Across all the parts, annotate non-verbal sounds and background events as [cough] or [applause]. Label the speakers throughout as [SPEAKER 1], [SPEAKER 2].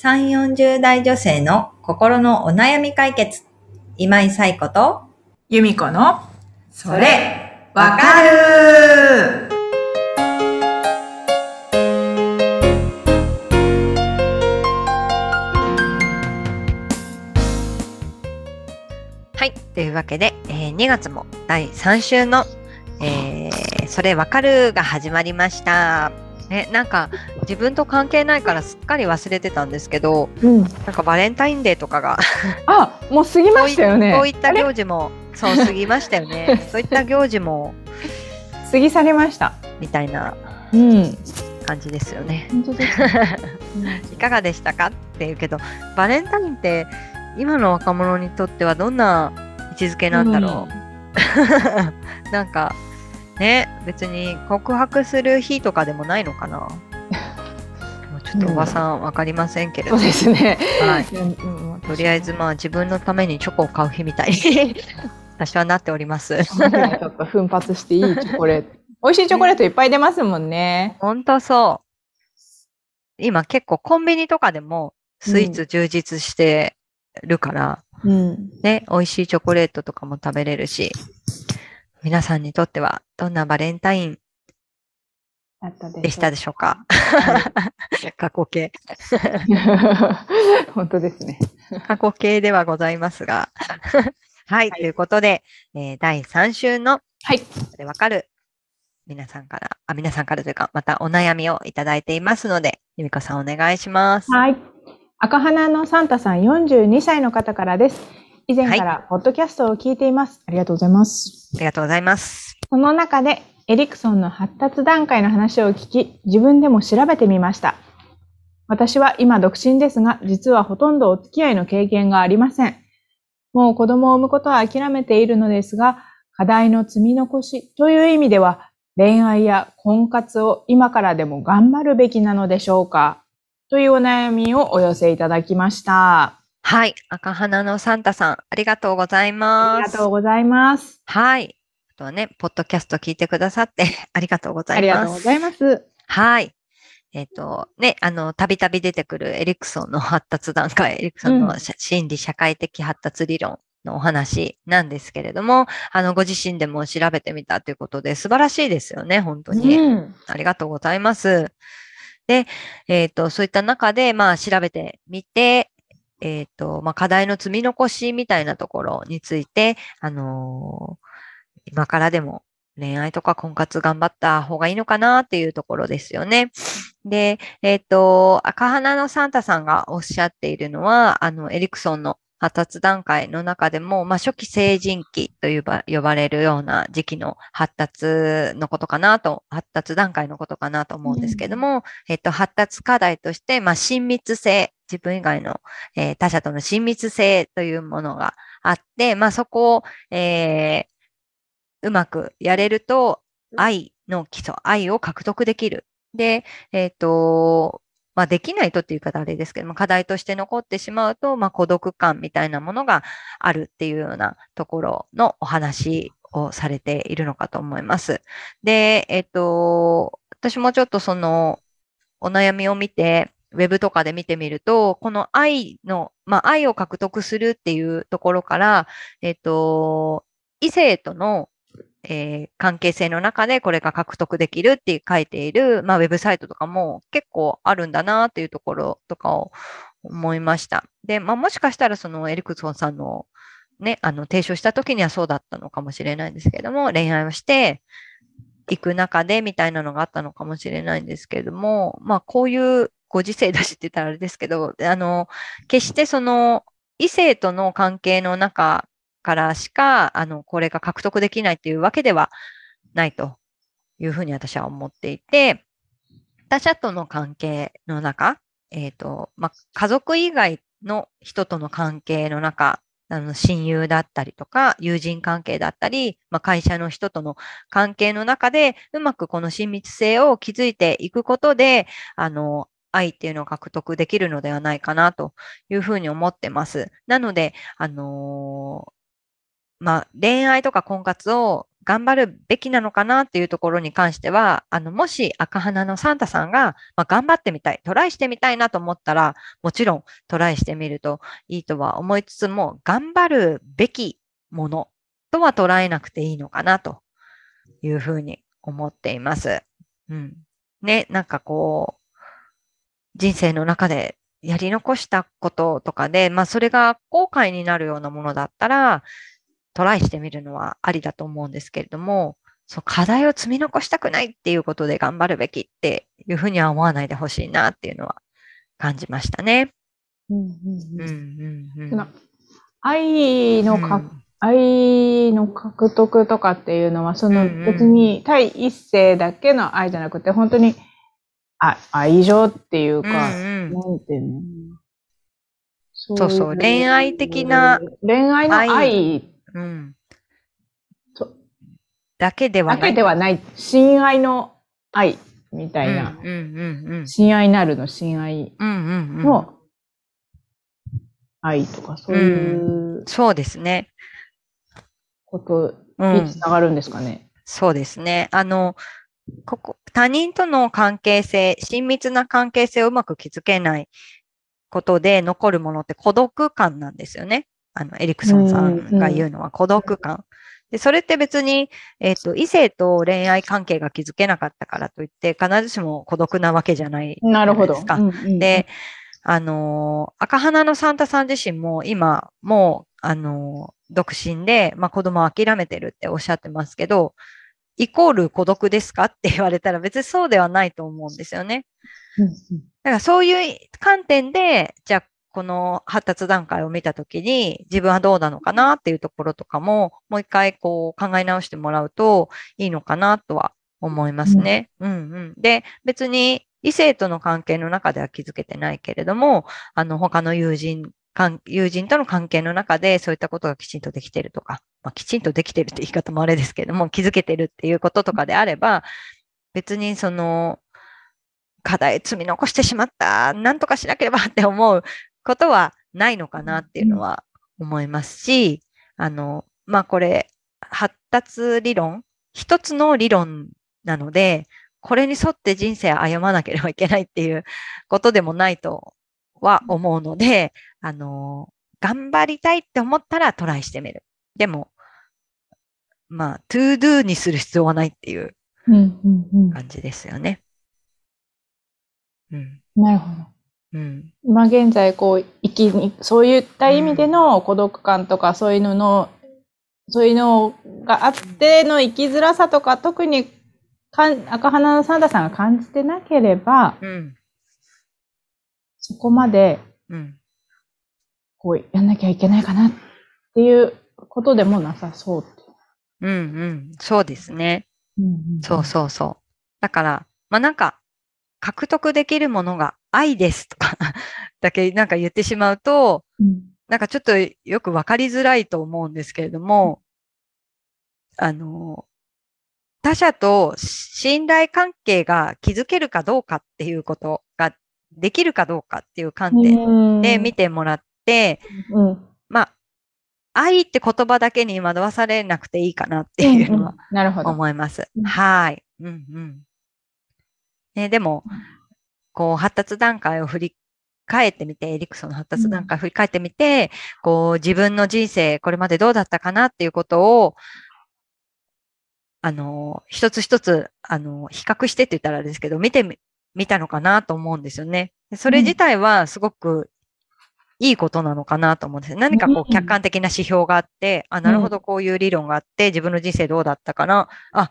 [SPEAKER 1] 3、40代女性の心のお悩み解決。今井彩子と、
[SPEAKER 2] 由美子の、それ、わかる
[SPEAKER 3] はい。というわけで、えー2月も第3週の、えーそれわかるが始まりました。ね、なんか自分と関係ないからすっかり忘れてたんですけど、
[SPEAKER 2] うん。
[SPEAKER 3] なんかバレンタインデーとかが、
[SPEAKER 2] あ、もう過ぎましたよね。
[SPEAKER 3] そういった行事も、そう、過ぎましたよね。[laughs] そういった行事も、
[SPEAKER 2] 過ぎ去りました。
[SPEAKER 3] みたいな
[SPEAKER 2] うん。
[SPEAKER 3] 感じですよね。
[SPEAKER 2] 本当ですね。[laughs]
[SPEAKER 3] いかがでしたかっていうけど、バレンタインって今の若者にとってはどんな位置づけなんだろう？[laughs] なんかね、別に告白する日とかでもないのかな。[laughs] ちょっとおばさんわかりませんけれど、
[SPEAKER 2] そうですね。
[SPEAKER 3] はい
[SPEAKER 2] うんうん
[SPEAKER 3] とりあえずまあ自分のためにチョコを買う日みたいに [laughs] 私はなっております。
[SPEAKER 2] ちょっと奮発していいチョコレート。[laughs] 美味しいチョコレートいっぱい出ますもんね。
[SPEAKER 3] ほんとそう。今結構コンビニとかでもスイーツ充実してるから、
[SPEAKER 2] うん。
[SPEAKER 3] ね、美味しいチョコレートとかも食べれるし、皆さんにとってはどんなバレンタインでしたでしょうか？過去形。[laughs]
[SPEAKER 2] 本当ですね。
[SPEAKER 3] 過去形ではございますが。はい、
[SPEAKER 2] はい
[SPEAKER 3] ということで、えー第3週の、
[SPEAKER 2] はい。
[SPEAKER 3] でわかる？皆さんから、あ、皆さんからというか、またお悩みをいただいていますので、ゆみこさんお願いします。
[SPEAKER 2] はい。赤花のサンタさん42歳の方からです。以前からポッドキャストを聞いています。ありがとうございます。
[SPEAKER 3] ありがとうございます。
[SPEAKER 2] その中でエリクソンの発達段階の話を聞き、自分でも調べてみました。私は今独身ですが、実はほとんどお付き合いの経験がありません。もう子供を産むことは諦めているのですが、課題の積み残しという意味では、恋愛や婚活を今からでも頑張るべきなのでしょうか？というお悩みをお寄せいただきました。
[SPEAKER 3] はい。赤花のサンタさん、ありがとうございます。
[SPEAKER 2] ありがとうございます。
[SPEAKER 3] はい。あとはね、ポッドキャスト聞いてくださって [laughs] ありがとうござ
[SPEAKER 2] あ
[SPEAKER 3] います。
[SPEAKER 2] りがとうございます。
[SPEAKER 3] はい。えっ、と、ね、あの、たびたび出てくるエリクソンの発達段階、エリクソンの
[SPEAKER 2] うん
[SPEAKER 3] し心理社会的発達理論のお話なんですけれども、あの、ご自身でも調べてみたということで、素晴らしいですよね、本当に。
[SPEAKER 2] うん。
[SPEAKER 3] ありがとうございます。で、えっ、と、そういった中で、まあ、調べてみて、えっ、と、まあ、課題の積み残しみたいなところについて、あのー今からでも恋愛とか婚活頑張った方がいいのかなっていうところですよね。で、えっ、と、赤花のサンタさんがおっしゃっているのは、あの、エリクソンの発達段階の中でも、まあ、初期成人期と呼ば呼ばれるような時期の発達のことかなと、発達段階のことかなと思うんですけども、えっと、発達課題として、まあ、親密性、自分以外の、えー他者との親密性というものがあって、まあ、そこを、えーうまくやれると、愛の基礎、愛を獲得できる。で、えっ、と、まあ、できないとっていう言い方あれですけども、課題として残ってしまうと、まあ、孤独感みたいなものがあるっていうようなところのお話をされているのかと思います。で、えっ、と、私もちょっとその、お悩みを見て、ウェブとかで見てみると、この愛の、まあ、愛を獲得するっていうところから、えっ、と、異性との、えー関係性の中でこれが獲得できるって書いている、まあ、ウェブサイトとかも結構あるんだなっていうところとかを思いました。で、まあ、もしかしたらそのエリクソンさんのね、あの、提唱した時にはそうだったのかもしれないんですけれども、恋愛をしていく中でみたいなのがあったのかもしれないんですけれども、まあ、こういうご時世だしって言ったらあれですけど、あの、決してその異性との関係の中からしか、あの、これが獲得できないっていうわけではないというふうに私は思っていて、他者との関係の中、えっ、と、まあ、家族以外の人との関係の中、あの、親友だったりとか、友人関係だったり、まあ、会社の人との関係の中で、うまくこの親密性を築いていくことで、あの、愛っていうのを獲得できるのではないかなというふうに思ってます。なので、あのーまあ、恋愛とか婚活を頑張るべきなのかなっていうところに関しては、あの、もし赤花のサンタさんが、まあ、頑張ってみたい、トライしてみたいなと思ったら、もちろんトライしてみるといいとは思いつつも、頑張るべきものとは捉えなくていいのかなというふうに思っています。うん。ね、なんかこう、人生の中でやり残したこととかで、まあそれが後悔になるようなものだったら、トライしてみるのはありだと思うんですけれども、そう、課題を積み残したくないっていうことで頑張るべきっていうふうには思わないでほしいなっていうのは感じましたね。うんうんうん。
[SPEAKER 2] 愛のか、うん、愛の獲得とかっていうのは、その別に対一性だけの愛じゃなくて、本当にあ愛情っていうか、うんうん、なんていうの？
[SPEAKER 3] そうそう、恋愛的な。
[SPEAKER 2] 恋愛の愛。
[SPEAKER 3] うん。だけでは
[SPEAKER 2] ない。だけではない。親愛の愛みたいな。うんうんうん、親愛なるの親愛の愛とか、そういう、
[SPEAKER 3] うん、そうですね。
[SPEAKER 2] ことにつながるんですかね。
[SPEAKER 3] そうですね。あの、ここ、他人との関係性、親密な関係性をうまく築けないことで残るものって孤独感なんですよね。あの、エリクソンさんが言うのは孤独感。で、それって別に、えっ、ー、と、異性と恋愛関係が築けなかったからといって、必ずしも孤独なわけじゃない
[SPEAKER 2] なるほど。
[SPEAKER 3] うんうん、で、あのー、赤花のサンタさん自身も今、もう、あのー、独身で、まあ、子供を諦めてるっておっしゃってますけど、イコール孤独ですか？って言われたら別にそうではないと思うんですよね。だからそういう観点で、じゃあこの発達段階を見たときに自分はどうなのかなっていうところとかももう一回こう考え直してもらうといいのかなとは思いますね。うん、うん、で、別に異性との関係の中では気づけてないけれども、あの他の友人友人との関係の中でそういったことがきちんとできてるとか、まあ、きちんとできてるって言い方もあれですけれども、気づけてるっていうこととかであれば、別にその、課題積み残してしまった、なんとかしなければ [laughs] って思うことはないのかなっていうのは思いますし、あの、まあ、これ、発達理論、一つの理論なので、これに沿って人生を歩まなければいけないっていうことでもないとは思うので、あの、頑張りたいって思ったらトライしてみる。でも、まあ、 to do にする必要はないっていう感じですよね。
[SPEAKER 2] うん。なるほど。うん。今現在、こう、生きに、そういった意味での孤独感とか、そういうのの、そういうのがあっての生きづらさとか、特にかん赤花のサンタさんが感じてなければ、うん、そこまで、うん、こう、やんなきゃいけないかなっていうことでもなさそう
[SPEAKER 3] うんうん。そうですね。うんうん、そうそうそう。だから、まあなんか、獲得できるものが愛ですとかだけなんか言ってしまうと、うん、なんかちょっとよくわかりづらいと思うんですけれども、あの、他者と信頼関係が築けるかどうかっていうことができるかどうかっていう観点で見てもらって、うん、まあ、愛って言葉だけに惑わされなくていいかなっていうのは思います。うんうん、はい。うんうん。ね、でも、こう、発達段階を振り返ってみて、エリクソンの発達段階を振り返ってみて、こう、自分の人生、これまでどうだったかなっていうことを、あの、一つ一つ、あの、比較してって言ったらあれですけど、見てみ、見たのかなと思うんですよね。それ自体はすごくいいことなのかなと思うんです。何かこう客観的な指標があって、あ、なるほどこういう理論があって、自分の人生どうだったかな？あ、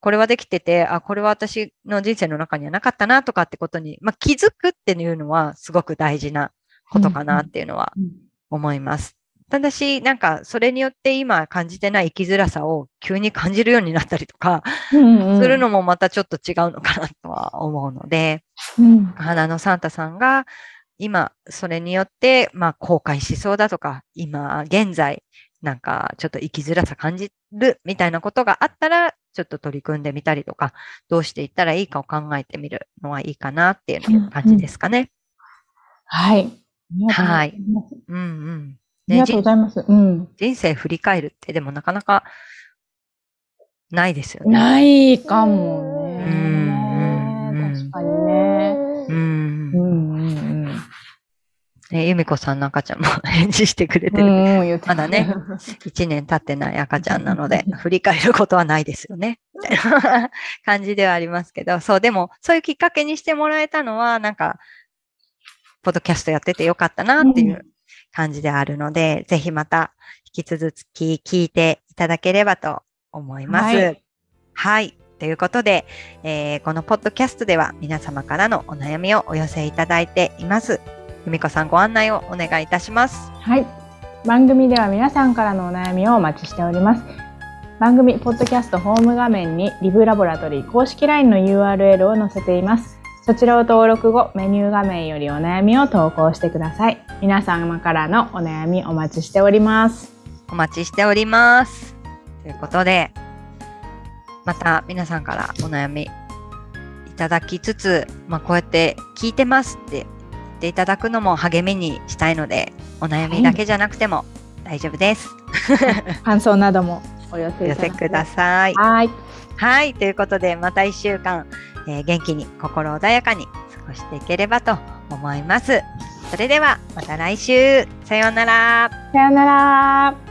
[SPEAKER 3] これはできてて、あ、これは私の人生の中にはなかったなとかってことに、まあ、気づくっていうのはすごく大事なことかなっていうのは思います。ただし、なんか、それによって今感じてない生きづらさを急に感じるようになったりとか、するのもまたちょっと違うのかなとは思うので、うん、花のサンタさんが今、それによって、まあ、後悔しそうだとか、今、現在、なんか、ちょっと生きづらさ感じるみたいなことがあったら、ちょっと取り組んでみたりとか、どうしていったらいいかを考えてみるのはいいかなっていう感じですかね。うんうん、
[SPEAKER 2] はい。
[SPEAKER 3] はい。うんうん。
[SPEAKER 2] ありがとうございます。うん。
[SPEAKER 3] 人生振り返るって、でもなかなかないですよね。
[SPEAKER 2] ないかもね。
[SPEAKER 3] うん
[SPEAKER 2] ね、
[SPEAKER 3] 由美子さんの赤ちゃんも [laughs] 返事してくれてる。
[SPEAKER 2] うん
[SPEAKER 3] まだね。1年経ってない [laughs] 赤ちゃんなので、振り返ることはないですよね。みたいな感じではありますけど、そう、でも、そういうきっかけにしてもらえたのは、なんか、ポッドキャストやっててよかったなっていう感じであるので、ぜひまた引き続き聞いていただければと思います。
[SPEAKER 2] は
[SPEAKER 3] はいい。ということで、えーこのポッドキャストでは皆様からのお悩みをお寄せいただいています。由美子さんご案内をお願いいたします。
[SPEAKER 2] はい。番組では皆さんからのお悩みをお待ちしております。番組ポッドキャストホーム画面にリブラボラトリー公式 LINE の URL を載せています。そちらを登録後、メニュー画面よりお悩みを投稿してください。皆様からのお悩みお待ちしております。
[SPEAKER 3] お待ちしております。ということで、また皆さんからお悩みいただきつつ、まあ、こうやって聞いてますって言っていただくのも励みにしたいので、お悩みだけじゃなくても大丈夫です。[laughs]
[SPEAKER 2] 感想などもお寄
[SPEAKER 3] せください。
[SPEAKER 2] はい。
[SPEAKER 3] はい。ということで、また一週間、えー元気に心穏やかに過ごしていければと思います。それでは、また来週。さようなら。
[SPEAKER 2] さよなら。